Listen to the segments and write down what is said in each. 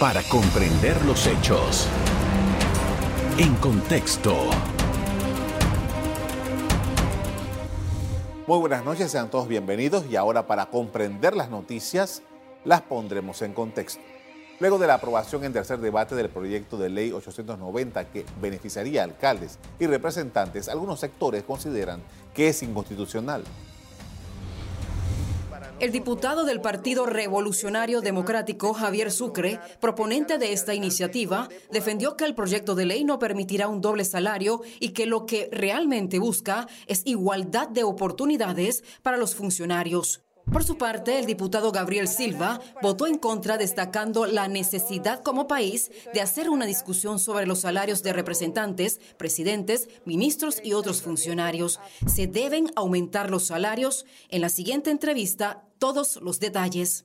para comprender los hechos. En contexto. Muy buenas noches, sean todos bienvenidos y ahora para comprender las noticias las pondremos en contexto. Luego de la aprobación en tercer debate del proyecto de ley 890 que beneficiaría a alcaldes y representantes, algunos sectores consideran que es inconstitucional. El diputado del Partido Revolucionario Democrático, Javier Sucre, proponente de esta iniciativa, defendió que el proyecto de ley no permitirá un doble salario y que lo que realmente busca es igualdad de oportunidades para los funcionarios. Por su parte, el diputado Gabriel Silva votó en contra destacando la necesidad como país de hacer una discusión sobre los salarios de representantes, presidentes, ministros y otros funcionarios. Se deben aumentar los salarios. En la siguiente entrevista, todos los detalles.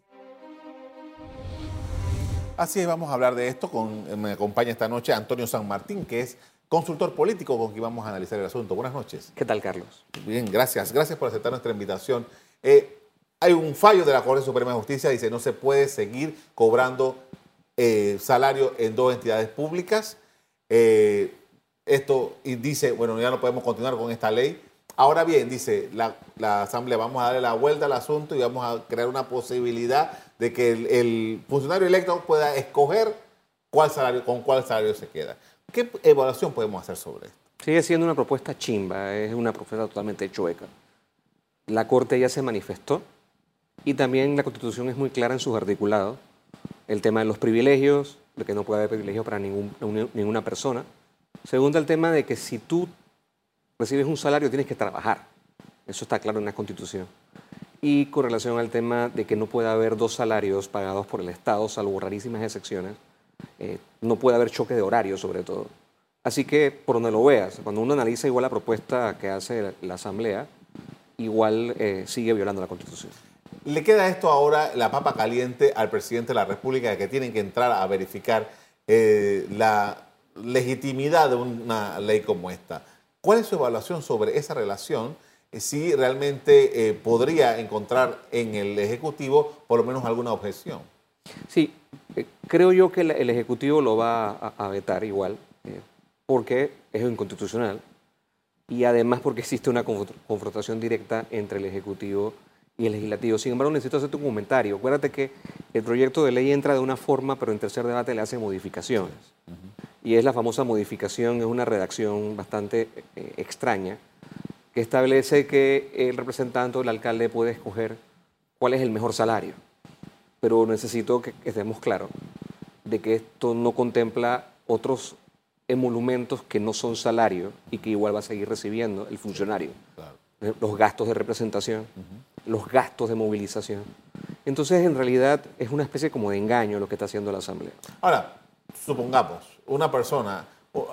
Así es, vamos a hablar de esto. Con, me acompaña esta noche Antonio San Martín, que es consultor político con quien vamos a analizar el asunto. Buenas noches. ¿Qué tal, Carlos? Bien, gracias. Gracias por aceptar nuestra invitación. Eh, hay un fallo de la Corte Suprema de Justicia, dice no se puede seguir cobrando eh, salario en dos entidades públicas. Eh, esto dice, bueno, ya no podemos continuar con esta ley. Ahora bien, dice la, Asamblea, vamos a darle la vuelta al asunto y vamos a crear una posibilidad de que el, funcionario electo pueda escoger cuál salario, con cuál salario se queda. ¿Qué evaluación podemos hacer sobre esto? Sigue siendo una propuesta chimba, es una propuesta totalmente chueca. La Corte ya se manifestó, y también la Constitución es muy clara en sus articulados. El tema de los privilegios, de que no puede haber privilegio para ninguna persona. Segundo, el tema de que si tú recibes un salario tienes que trabajar. Eso está claro en la Constitución. Y con relación al tema de que no puede haber dos salarios pagados por el Estado, salvo rarísimas excepciones, eh, no puede haber choque de horario sobre todo. Así que, por donde lo veas, cuando uno analiza igual la propuesta que hace la Asamblea, igual eh, sigue violando la Constitución. Le queda esto ahora, la papa caliente, al presidente de la República, que tienen que entrar a verificar eh, la legitimidad de una ley como esta. ¿Cuál es su evaluación sobre esa relación? Eh, si realmente eh, podría encontrar en el Ejecutivo por lo menos alguna objeción. Sí, creo yo que el, Ejecutivo lo va a, a vetar igual, porque es inconstitucional y además porque existe una confrontación directa entre el Ejecutivo y el legislativo. Sin embargo, necesito hacerte un comentario. Acuérdate que el proyecto de ley entra de una forma, pero en tercer debate le hace modificaciones. Y es la famosa modificación, es una redacción bastante eh, extraña, que establece que el representante o el alcalde puede escoger cuál es el mejor salario. Pero necesito que, estemos claros de que esto no contempla otros emolumentos que no son salarios y que igual va a seguir recibiendo el funcionario. Los gastos de representación, los gastos de movilización. Entonces, en realidad, es una especie como de engaño lo que está haciendo la Asamblea. Ahora, supongamos, una persona,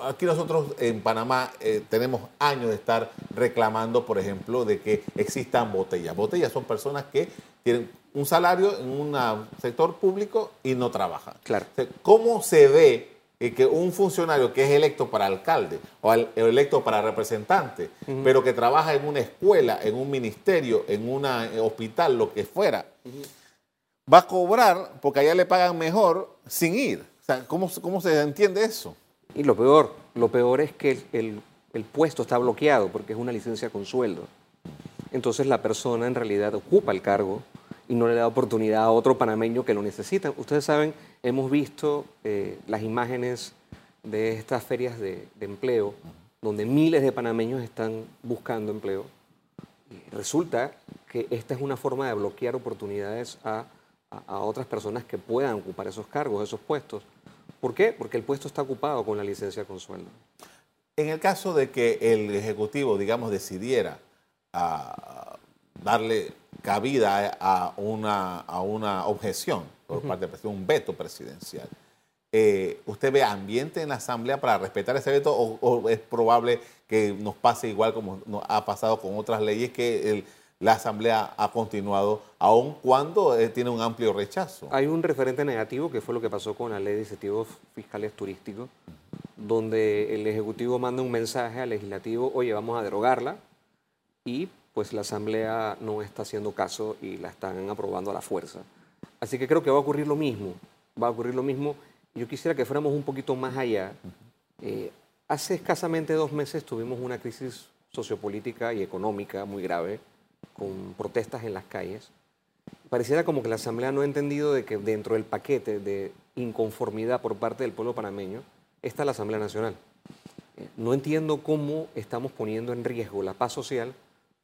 aquí nosotros en Panamá eh, tenemos años de estar reclamando, por ejemplo, de que existan botellas. Botellas son personas que tienen un salario en un sector público y no trabajan. Claro. ¿Cómo se ve y que un funcionario que es electo para alcalde o electo para representante, pero que trabaja en una escuela, en un ministerio, en un hospital, lo que fuera, va a cobrar porque allá le pagan mejor sin ir. O sea, ¿cómo, ¿cómo, se entiende eso? Y lo peor, lo peor es que el, el puesto está bloqueado porque es una licencia con sueldo. Entonces la persona en realidad ocupa el cargo y no le da oportunidad a otro panameño que lo necesita. Ustedes saben, hemos visto eh, las imágenes de estas ferias de, empleo, donde miles de panameños están buscando empleo. resulta que esta es una forma de bloquear oportunidades a, a, otras personas que puedan ocupar esos cargos, esos puestos. ¿Por qué? Porque el puesto está ocupado con la licencia con sueldo. En el caso de que el Ejecutivo, digamos, decidiera a darle cabida a una, a una objeción por parte del presidente, un veto presidencial. Eh, ¿Usted ve ambiente en la Asamblea para respetar ese veto o, es probable que nos pase igual como nos ha pasado con otras leyes que la Asamblea ha continuado aun cuando eh, tiene un amplio rechazo? Hay un referente negativo que fue lo que pasó con la ley de incentivos fiscales turísticos, donde el Ejecutivo manda un mensaje al Legislativo, oye, vamos a derogarla y pues la Asamblea no está haciendo caso y la están aprobando a la fuerza. Así que creo que va a ocurrir lo mismo. Va a ocurrir lo mismo yo quisiera que fuéramos un poquito más allá. Eh, hace escasamente dos meses tuvimos una crisis sociopolítica y económica muy grave, con protestas en las calles. Pareciera como que la Asamblea no ha entendido de que dentro del paquete de inconformidad por parte del pueblo panameño está la Asamblea Nacional. Eh, no entiendo cómo estamos poniendo en riesgo la paz social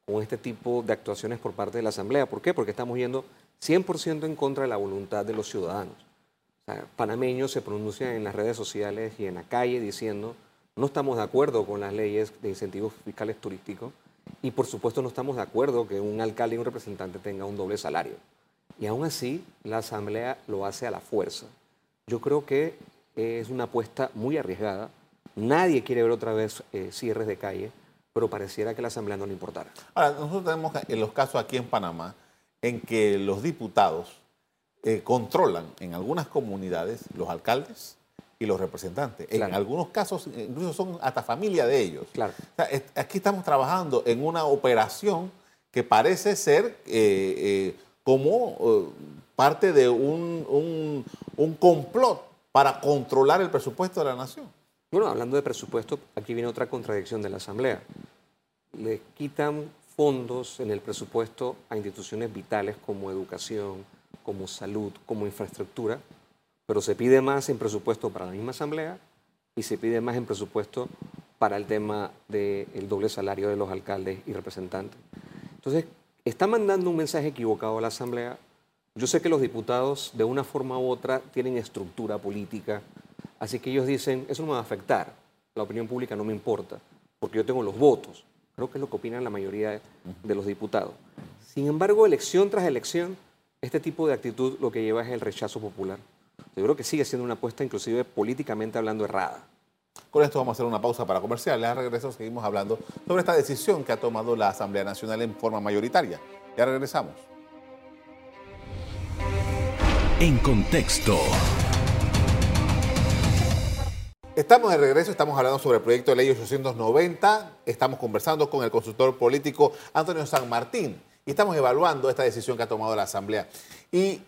con este tipo de actuaciones por parte de la Asamblea. ¿Por qué? Porque estamos yendo 100% en contra de la voluntad de los ciudadanos. panameños se pronuncian en las redes sociales y en la calle diciendo no estamos de acuerdo con las leyes de incentivos fiscales turísticos y por supuesto no estamos de acuerdo que un alcalde y un representante tengan un doble salario. Y aún así la Asamblea lo hace a la fuerza. Yo creo que es una apuesta muy arriesgada. Nadie quiere ver otra vez eh, cierres de calle, pero pareciera que la Asamblea no le importara. Ahora, nosotros tenemos en los casos aquí en Panamá en que los diputados eh, controlan en algunas comunidades los alcaldes y los representantes. En algunos casos incluso son hasta familia de ellos. Claro. aquí estamos trabajando en una operación que parece ser eh, eh, como parte de un, un complot para controlar el presupuesto de la nación. Bueno, hablando de presupuesto, aquí viene otra contradicción de la Asamblea. Le quitan fondos en el presupuesto a instituciones vitales como educación, como salud, como infraestructura, pero se pide más en presupuesto para la misma asamblea y se pide más en presupuesto para el tema del doble salario de los alcaldes y representantes. Entonces, está mandando un mensaje equivocado a la asamblea. Yo sé que los diputados, de una forma u otra, tienen estructura política, así que ellos dicen, eso no me va a afectar, la opinión pública no me importa, porque yo tengo los votos. Creo que es lo que opinan la mayoría de los diputados. Sin embargo, elección tras elección, este tipo de actitud lo que lleva es el rechazo popular. Yo creo que sigue siendo una apuesta, inclusive políticamente hablando, errada. Con esto vamos a hacer una pausa para comercial. Ya regreso, seguimos hablando sobre esta decisión que ha tomado la Asamblea Nacional en forma mayoritaria. Ya regresamos. En contexto. Estamos de regreso, estamos hablando sobre el proyecto de ley 890, estamos conversando con el consultor político Antonio San Martín y estamos evaluando esta decisión que ha tomado la Asamblea. Y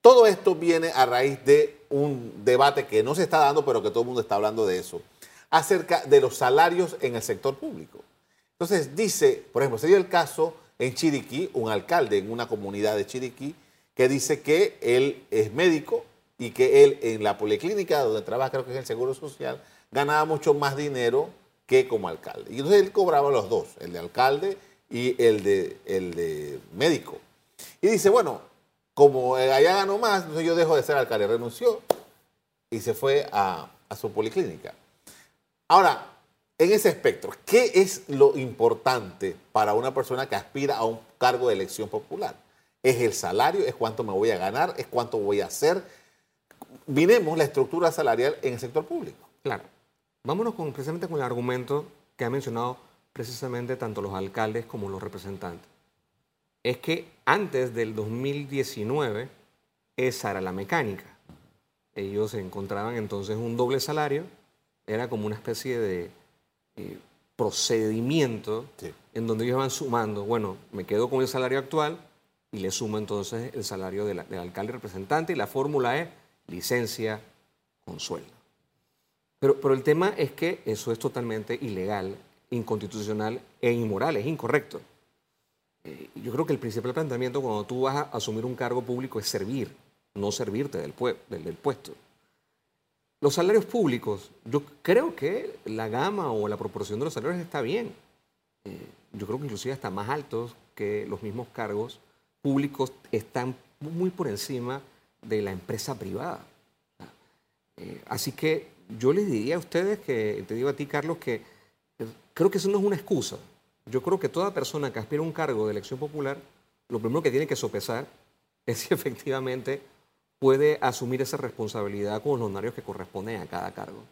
todo esto viene a raíz de un debate que no se está dando, pero que todo el mundo está hablando de eso, acerca de los salarios en el sector público. Entonces dice, por ejemplo, se dio el caso en Chiriquí, un alcalde en una comunidad de Chiriquí, que dice que él es médico y que él en la policlínica donde trabaja, creo que es el Seguro Social, ganaba mucho más dinero que como alcalde. Y entonces él cobraba los dos, el de alcalde y el de, el de médico. Y dice, bueno, como allá ganó más, entonces yo dejo de ser alcalde. Renunció y se fue a, a su policlínica. Ahora, en ese espectro, ¿qué es lo importante para una persona que aspira a un cargo de elección popular? ¿Es el salario? ¿Es cuánto me voy a ganar? ¿Es cuánto voy a hacer? Miremos la estructura salarial en el sector público. Claro. Vámonos con, precisamente con el argumento que ha mencionado precisamente tanto los alcaldes como los representantes. Es que antes del 2019 esa era la mecánica. Ellos encontraban entonces un doble salario, era como una especie de eh, procedimiento en donde ellos van sumando, bueno, me quedo con el salario actual y le sumo entonces el salario del alcalde representante y la fórmula es licencia con sueldo. Pero, pero el tema es que eso es totalmente ilegal, inconstitucional e inmoral, es incorrecto. Eh, yo creo que el principal planteamiento cuando tú vas a asumir un cargo público es servir, no servirte del, puesto. Los salarios públicos, yo creo que la gama o la proporción de los salarios está bien. Eh, yo creo que inclusive hasta más altos que los mismos cargos públicos están muy por encima de la empresa privada. Eh, así que yo les diría a ustedes que, te digo a ti, Carlos, que eh, creo que eso no es una excusa. Yo creo que toda persona que aspira a un cargo de elección popular, lo primero que tiene que sopesar es si efectivamente puede asumir esa responsabilidad con los honorarios que corresponden a cada cargo.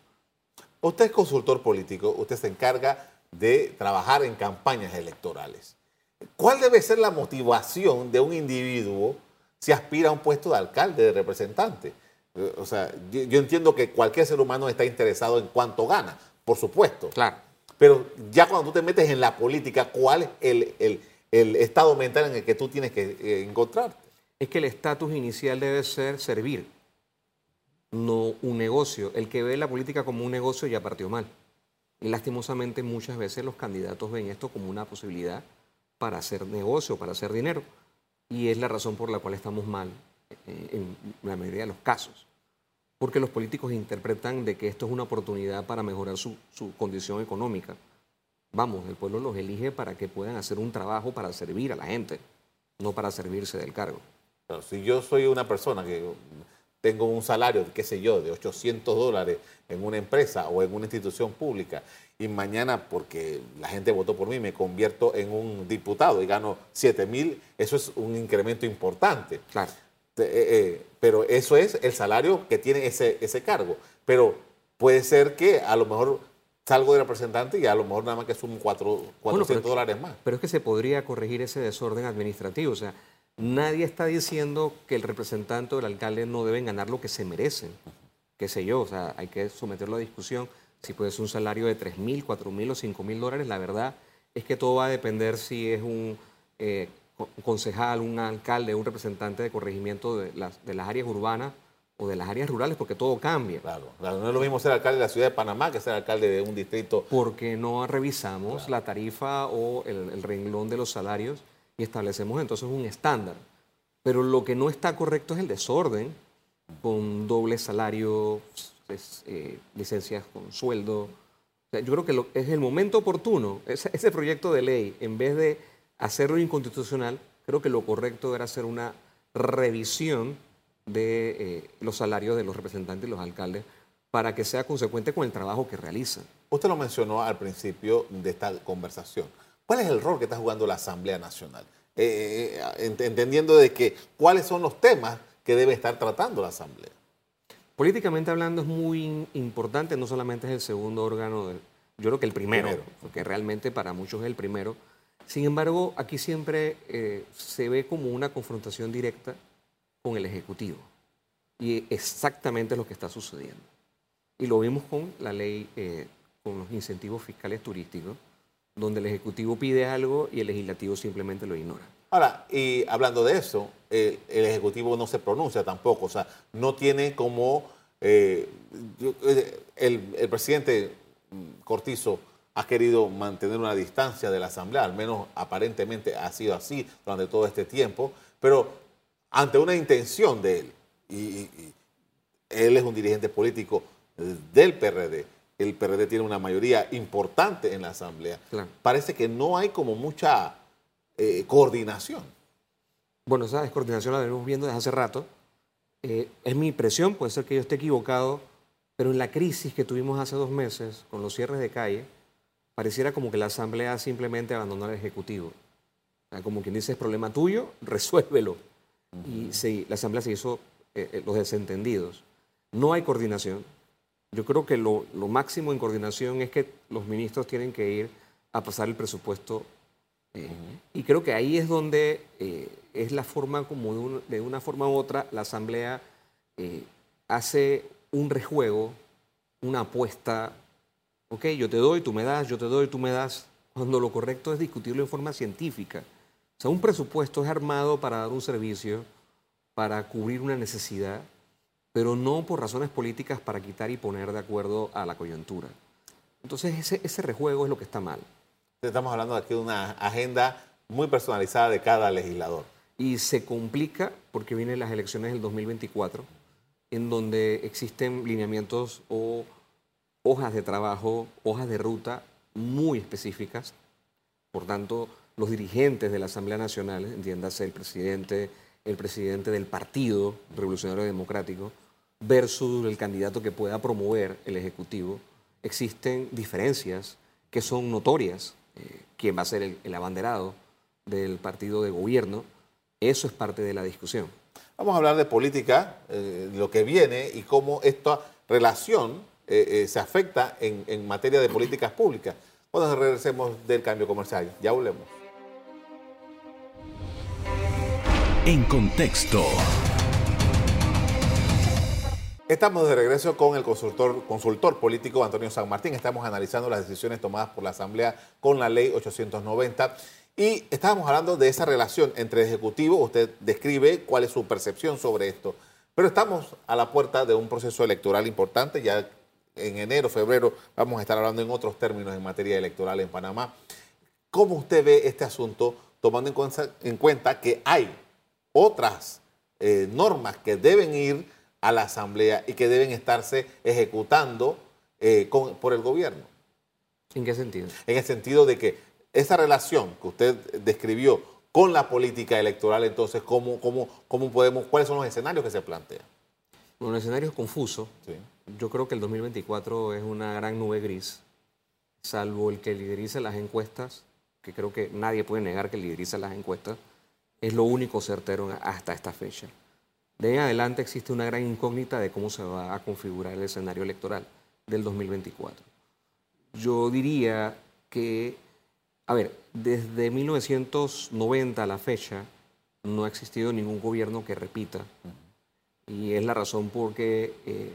Usted es consultor político, usted se encarga de trabajar en campañas electorales. ¿Cuál debe ser la motivación de un individuo si aspira a un puesto de alcalde, de representante. O sea, yo, entiendo que cualquier ser humano está interesado en cuánto gana, por supuesto. Claro. Pero ya cuando tú te metes en la política, ¿cuál es el, estado mental en el que tú tienes que eh, encontrarte? Es que el estatus inicial debe ser servir. no un negocio. El que ve la política como un negocio ya partió mal. Y lastimosamente muchas veces los candidatos ven esto como una posibilidad para hacer negocio, para hacer dinero. Y es la razón por la cual estamos mal eh, en la mayoría de los casos. Porque los políticos interpretan de que esto es una oportunidad para mejorar su, su condición económica. Vamos, el pueblo los elige para que puedan hacer un trabajo para servir a la gente, no para servirse del cargo. Pero si yo soy una persona que tengo un salario, qué sé yo, de 800 dólares en una empresa o en una institución pública y mañana, porque la gente votó por mí, me convierto en un diputado y gano 7 mil, eso es un incremento importante. Claro. Eh, eh, pero eso es el salario que tiene ese, ese cargo. Pero puede ser que a lo mejor salgo de representante y a lo mejor nada más que sumen 400 dólares más. Pero es que se podría corregir ese desorden administrativo. O sea, Nadie está diciendo que el representante o el alcalde no deben ganar lo que se merecen. Qué sé yo, o sea, hay que someterlo a discusión. Si puede ser un salario de 3 mil, 4 mil o 5 mil dólares, la verdad es que todo va a depender si es un eh, concejal, un alcalde, un representante de corregimiento de las, de las áreas urbanas o de las áreas rurales, porque todo cambia. Claro, no es lo mismo ser alcalde de la ciudad de Panamá que ser alcalde de un distrito. Porque no revisamos la tarifa o el, el renglón de los salarios y establecemos entonces un estándar. Pero lo que no está correcto es el desorden con doble salario, eh, licencias con sueldo. yo creo que es el momento oportuno, ese, proyecto de ley, en vez de hacerlo inconstitucional, creo que lo correcto era hacer una revisión de eh, los salarios de los representantes y los alcaldes para que sea consecuente con el trabajo que realizan. Usted lo mencionó al principio de esta conversación. ¿Cuál es el rol que está jugando la Asamblea Nacional? Eh, entendiendo de que cuáles son los temas que debe estar tratando la Asamblea. Políticamente hablando es muy importante, no solamente es el segundo órgano, yo creo que el primero, porque realmente para muchos es el primero. Sin embargo, aquí siempre eh, se ve como una confrontación directa con el Ejecutivo. Y exactamente es lo que está sucediendo. Y lo vimos con la ley, con los incentivos fiscales turísticos, donde el Ejecutivo pide algo y el Legislativo simplemente lo ignora. Ahora, y hablando de eso, el Ejecutivo no se pronuncia tampoco, o sea, no tiene como... Eh, eh, el, el, presidente Cortizo ha querido mantener una distancia de la Asamblea, al menos aparentemente ha sido así durante todo este tiempo, pero ante una intención de él, y él es un dirigente político del PRD, el PRD tiene una mayoría importante en la Asamblea. Parece que no hay como mucha eh, coordinación. Bueno, esa descoordinación la venimos viendo desde hace rato. Eh, es mi impresión, puede ser que yo esté equivocado, pero en la crisis que tuvimos hace dos meses con los cierres de calle, pareciera como que la Asamblea simplemente abandonó al Ejecutivo. como quien dice, es problema tuyo, resuélvelo. Y sí, la Asamblea se hizo eh, los desentendidos. No hay coordinación. Yo creo que lo, máximo en coordinación es que los ministros tienen que ir a pasar el presupuesto. Eh, y creo que ahí es donde eh, es la forma, como de, una forma u otra, la Asamblea eh, hace un rejuego, una apuesta. Ok, yo te doy, tú me das, yo te doy, tú me das, cuando lo correcto es discutirlo en forma científica. O sea, un presupuesto es armado para dar un servicio, para cubrir una necesidad pero no por razones políticas para quitar y poner de acuerdo a la coyuntura. Entonces ese, ese rejuego es lo que está mal. Estamos hablando aquí de una agenda muy personalizada de cada legislador. Y se complica porque vienen las elecciones del 2024, en donde existen lineamientos o hojas de trabajo, hojas de ruta muy específicas. Por tanto, los dirigentes de la Asamblea Nacional, entiéndase el presidente, el presidente del Partido Revolucionario Democrático versus el candidato que pueda promover el Ejecutivo, existen diferencias que son notorias. Eh, quién va a ser el, abanderado del partido de gobierno, eso es parte de la discusión. Vamos a hablar de política, eh, lo que viene y cómo esta relación eh, se afecta en, en materia de políticas públicas. Cuando regresemos del cambio comercial, ya volvemos. En contexto. Estamos de regreso con el consultor, político Antonio San Martín. Estamos analizando las decisiones tomadas por la Asamblea con la ley 890 y estábamos hablando de esa relación entre el Ejecutivo. Usted describe cuál es su percepción sobre esto. Pero estamos a la puerta de un proceso electoral importante, ya en enero, febrero vamos a estar hablando en otros términos en materia electoral en Panamá. ¿Cómo usted ve este asunto tomando en cuenta, que hay otras eh, normas que deben ir a la Asamblea y que deben estarse ejecutando eh, por el gobierno? ¿En qué sentido? En el sentido de que esa relación que usted describió con la política electoral, entonces, ¿cómo, cómo, cómo podemos, ¿cuáles son los escenarios que se plantean? Bueno, el escenario es confuso. Yo creo que el 2024 es una gran nube gris, salvo el que liderice las encuestas, que creo que nadie puede negar que lideriza las encuestas, es lo único certero hasta esta fecha. De ahí en adelante existe una gran incógnita de cómo se va a configurar el escenario electoral del 2024. Yo diría que, a ver, desde 1990 a la fecha no ha existido ningún gobierno que repita. Y es la razón por qué eh,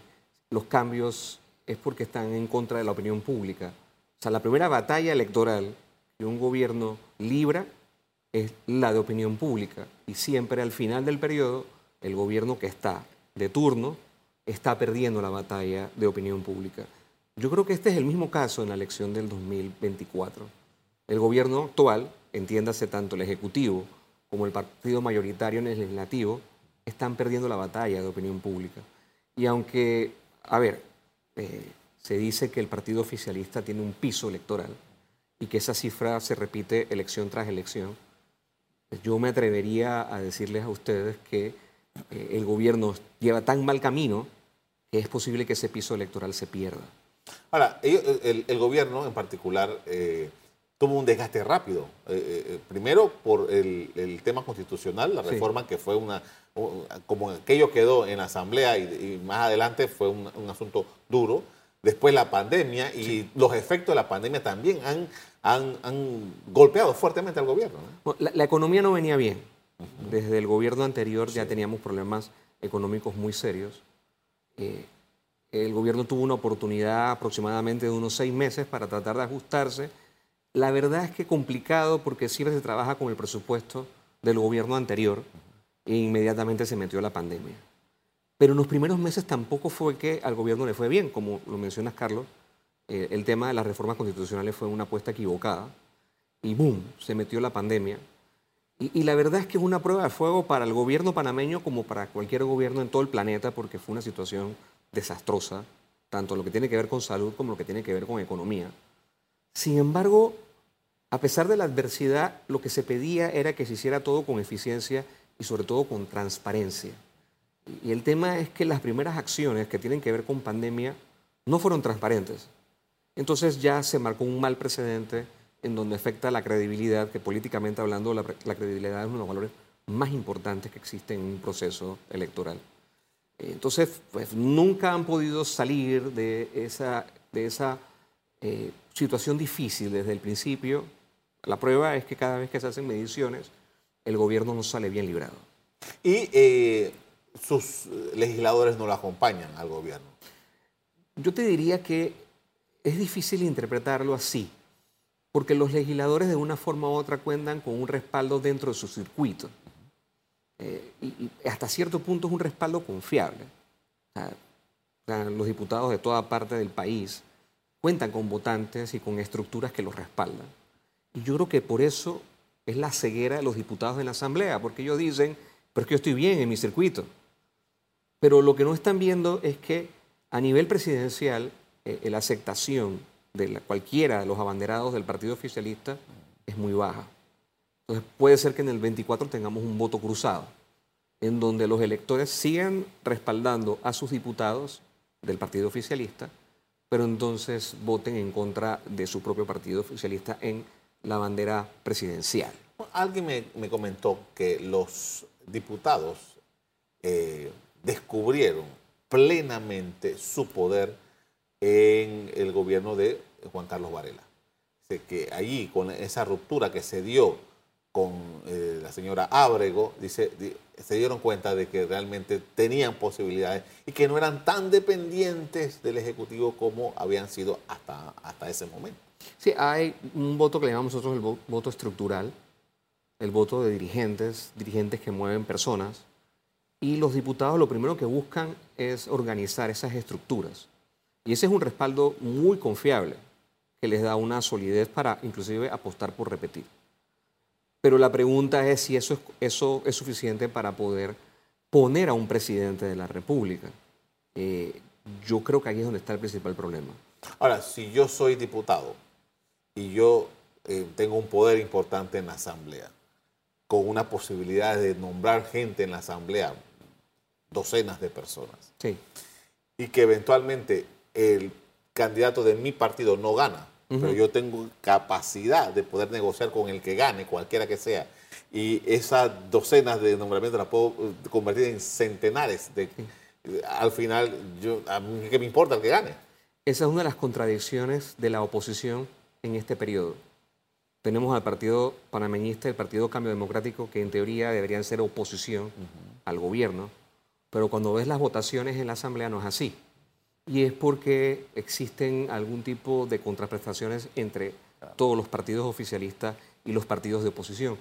los cambios es porque están en contra de la opinión pública. O sea, la primera batalla electoral que un gobierno libra es la de opinión pública. Y siempre al final del periodo, el gobierno que está de turno está perdiendo la batalla de opinión pública. Yo creo que este es el mismo caso en la elección del 2024. El gobierno actual, entiéndase tanto el Ejecutivo como el partido mayoritario en el Legislativo, están perdiendo la batalla de opinión pública. Y aunque, a ver, eh, se dice que el partido oficialista tiene un piso electoral y que esa cifra se repite elección tras elección, pues yo me atrevería a decirles a ustedes que eh, el gobierno lleva tan mal camino que es posible que ese piso electoral se pierda. Ahora, el, gobierno en particular eh, tuvo un desgaste rápido. Eh, eh, primero por el, tema constitucional, la reforma que fue una, como aquello quedó en la Asamblea y, más adelante fue un, asunto duro. Después la pandemia y los efectos de la pandemia también han, han, golpeado fuertemente al gobierno. La, economía no venía bien. Desde el gobierno anterior ya teníamos problemas económicos muy serios. El gobierno tuvo una oportunidad aproximadamente de unos seis meses para tratar de ajustarse. La verdad es que complicado porque siempre se trabaja con el presupuesto del gobierno anterior e inmediatamente se metió la pandemia. Pero en los primeros meses tampoco fue que al gobierno le fue bien, como lo mencionas Carlos. Eh, el tema de las reformas constitucionales fue una apuesta equivocada y boom, se metió la pandemia. Y, la verdad es que es una prueba de fuego para el gobierno panameño como para cualquier gobierno en todo el planeta porque fue una situación desastrosa, tanto lo que tiene que ver con salud como lo que tiene que ver con economía. Sin embargo, a pesar de la adversidad, lo que se pedía era que se hiciera todo con eficiencia y sobre todo con transparencia. Y el tema es que las primeras acciones que tienen que ver con pandemia no fueron transparentes. Entonces ya se marcó un mal precedente en donde afecta la credibilidad, que políticamente hablando la, la credibilidad es uno de los valores más importantes que existen en un proceso electoral. Entonces, pues nunca han podido salir de esa, de esa eh, situación difícil desde el principio. La prueba es que cada vez que se hacen mediciones, el gobierno no sale bien librado. Y eh, sus legisladores no lo acompañan al gobierno. Yo te diría que es difícil interpretarlo así, porque los legisladores de una forma u otra cuentan con un respaldo dentro de su circuito. Eh, y, hasta cierto punto es un respaldo confiable. los diputados de toda parte del país cuentan con votantes y con estructuras que los respaldan. Y yo creo que por eso es la ceguera de los diputados en la Asamblea, porque ellos dicen, pero es que yo estoy bien en mi circuito. Pero lo que no están viendo es que a nivel presidencial eh, la aceptación de cualquiera de los abanderados del Partido Oficialista es muy baja. Entonces puede ser que en el 24 tengamos un voto cruzado, en donde los electores sigan respaldando a sus diputados del partido oficialista, pero entonces voten en contra de su propio partido oficialista en la bandera presidencial. Alguien me, comentó que los diputados eh, descubrieron plenamente su poder en el gobierno de Juan Carlos Varela. que allí, con esa ruptura que se dio con eh, la señora Ábrego, dice, se dieron cuenta de que realmente tenían posibilidades y que no eran tan dependientes del Ejecutivo como habían sido hasta, hasta ese momento. Sí, hay un voto que le llamamos nosotros el voto estructural, el voto de dirigentes, dirigentes que mueven personas, Y los diputados lo primero que buscan es organizar esas estructuras. Y ese es un respaldo muy confiable que les da una solidez para inclusive apostar por repetir. Pero la pregunta es si eso es, eso es suficiente para poder poner a un presidente de la República. Eh, yo creo que ahí es donde está el principal problema. Ahora, si yo soy diputado y yo eh, tengo un poder importante en la Asamblea, con una posibilidad de nombrar gente en la Asamblea, docenas de personas, Sí. y que eventualmente el candidato de mi partido no gana, pero yo tengo capacidad de poder negociar con el que gane, cualquiera que sea, y esas docenas de nombramientos las puedo eh, convertir en centenares de... Al final, yo, a mí qué me importa el que gane. Esa es una de las contradicciones de la oposición en este periodo. Tenemos al Partido Panameñista y el Partido Cambio Democrático, que en teoría deberían ser oposición al gobierno, pero cuando ves las votaciones en la Asamblea no es así. Y es porque existen algún tipo de contraprestaciones entre todos los partidos oficialistas y los partidos de oposición.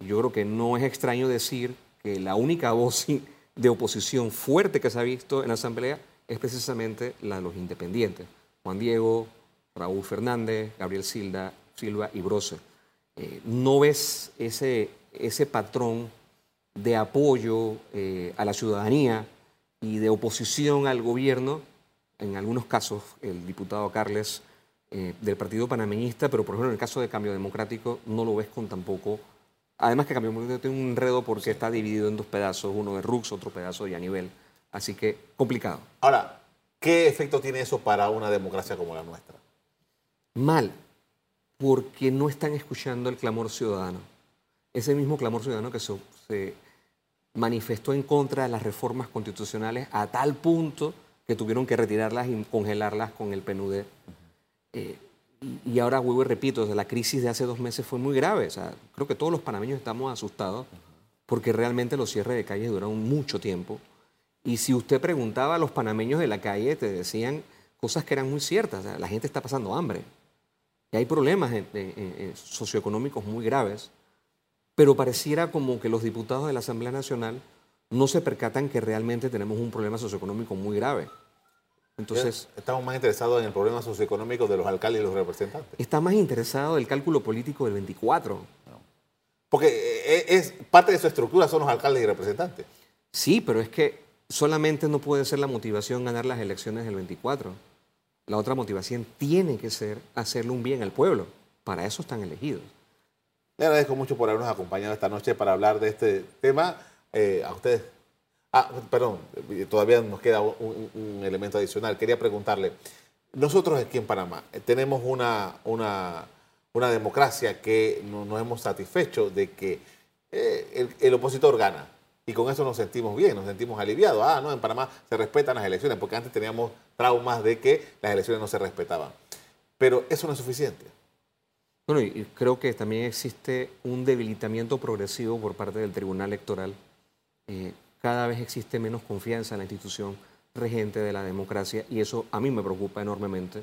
Yo creo que no es extraño decir que la única voz de oposición fuerte que se ha visto en la Asamblea es precisamente la de los independientes. Juan Diego, Raúl Fernández, Gabriel Silva, Silva y Brose. Eh, no ves ese, ese patrón de apoyo eh, a la ciudadanía y de oposición al gobierno, en algunos casos el diputado Carles eh, del Partido Panameñista, pero por ejemplo en el caso de Cambio Democrático no lo ves con tampoco Además que Cambio Democrático tiene un enredo porque está dividido en dos pedazos, uno de Rux, otro pedazo de Yanivel. Así que complicado. Ahora, ¿qué efecto tiene eso para una democracia como la nuestra? Mal, porque no están escuchando el clamor ciudadano. Ese mismo clamor ciudadano que se, se manifestó en contra de las reformas constitucionales a tal punto que tuvieron que retirarlas y congelarlas con el PNUD. Eh, y, ahora vuelvo y repito, o sea, la crisis de hace dos meses fue muy grave. O sea, creo que todos los panameños estamos asustados porque realmente los cierres de calles duraron mucho tiempo. Y si usted preguntaba a los panameños de la calle, te decían cosas que eran muy ciertas. O sea, la gente está pasando hambre. Y hay problemas en- en- en socioeconómicos muy graves. Pero pareciera como que los diputados de la Asamblea Nacional no se percatan que realmente tenemos un problema socioeconómico muy grave. Entonces, Estamos más interesados en el problema socioeconómico de los alcaldes y los representantes. está más interesado del cálculo político del 24. Porque eh, es, parte de su estructura son los alcaldes y representantes. Sí, pero es que solamente no puede ser la motivación ganar las elecciones del 24. La otra motivación tiene que ser hacerle un bien al pueblo. Para eso están elegidos. Le agradezco mucho por habernos acompañado esta noche para hablar de este tema. Eh, a ustedes. Ah, perdón, eh, todavía nos queda un, elemento adicional. Quería preguntarle, nosotros aquí en Panamá eh, tenemos una, una, democracia que no- nos hemos satisfecho de que el, opositor gana. Y con eso nos sentimos bien, nos sentimos aliviados. Ah, no, en Panamá se respetan las elecciones, porque antes teníamos traumas de que las elecciones no se respetaban. Pero eso no es suficiente. Bueno, y creo que también existe un debilitamiento progresivo por parte del Tribunal Electoral. Eh, cada vez existe menos confianza en la institución regente de la democracia y eso a mí me preocupa enormemente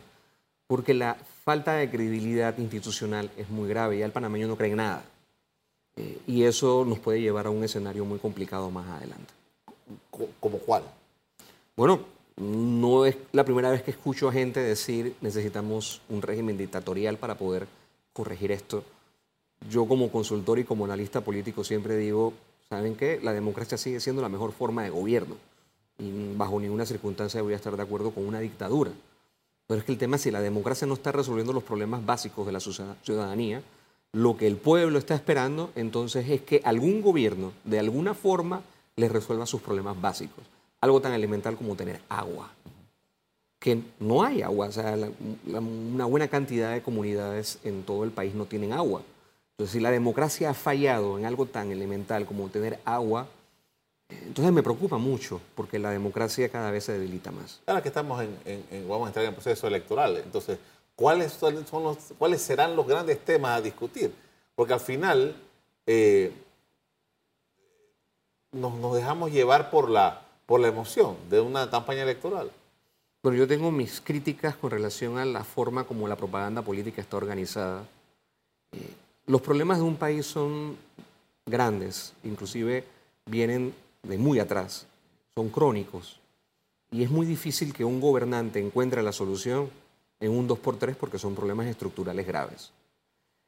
porque la falta de credibilidad institucional es muy grave y ya el panameño no cree en nada. Eh, y eso nos puede llevar a un escenario muy complicado más adelante. Co- ¿Como cuál? Bueno, no es la primera vez que escucho a gente decir necesitamos un régimen dictatorial para poder corregir esto. Yo como consultor y como analista político siempre digo, ¿saben qué? La democracia sigue siendo la mejor forma de gobierno y bajo ninguna circunstancia voy a estar de acuerdo con una dictadura. Pero es que el tema es si la democracia no está resolviendo los problemas básicos de la ciudad- ciudadanía, lo que el pueblo está esperando entonces es que algún gobierno de alguna forma les resuelva sus problemas básicos. Algo tan elemental como tener agua. Que no hay agua, o sea, una buena cantidad de comunidades en todo el país no tienen agua. Entonces, si la democracia ha fallado en algo tan elemental como tener agua, entonces me preocupa mucho, porque la democracia cada vez se debilita más. Ahora que estamos en, en- en- vamos a entrar en el proceso electoral, entonces, ¿cuáles, son son los, ¿cuáles serán los grandes temas a discutir? Porque al final eh, nos, nos dejamos llevar por la, por la emoción de una campaña electoral. Bueno, yo tengo mis críticas con relación a la forma como la propaganda política está organizada. Eh, los problemas de un país son grandes, inclusive vienen de muy atrás, son crónicos. Y es muy difícil que un gobernante encuentre la solución en un 2x3 porque son problemas estructurales graves.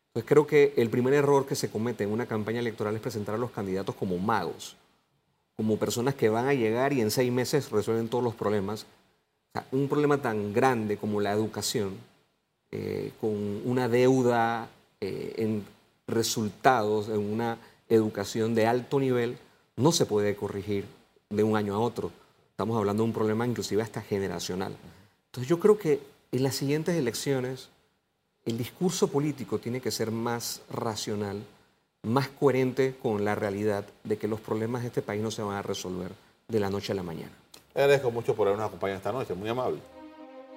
Entonces creo que el primer error que se comete en una campaña electoral es presentar a los candidatos como magos, como personas que van a llegar y en seis meses resuelven todos los problemas. un problema tan grande como la educación, eh, con una deuda eh, en resultados, en una educación de alto nivel, no se puede corregir de un año a otro. Estamos hablando de un problema inclusive hasta generacional. Entonces yo creo que en las siguientes elecciones el discurso político tiene que ser más racional, más coherente con la realidad de que los problemas de este país no se van a resolver de la noche a la mañana. Le agradezco mucho por habernos acompañado esta noche, muy amable.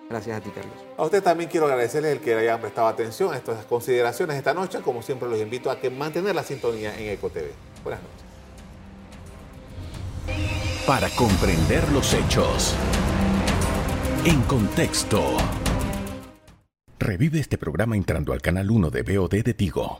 Gracias a ti, Carlos. A usted también quiero agradecerles el que hayan prestado atención a estas consideraciones esta noche. Como siempre, los invito a que mantener la sintonía en EcoTV. Buenas noches. Para comprender los hechos. En contexto. Revive este programa entrando al canal 1 de BOD de Tigo.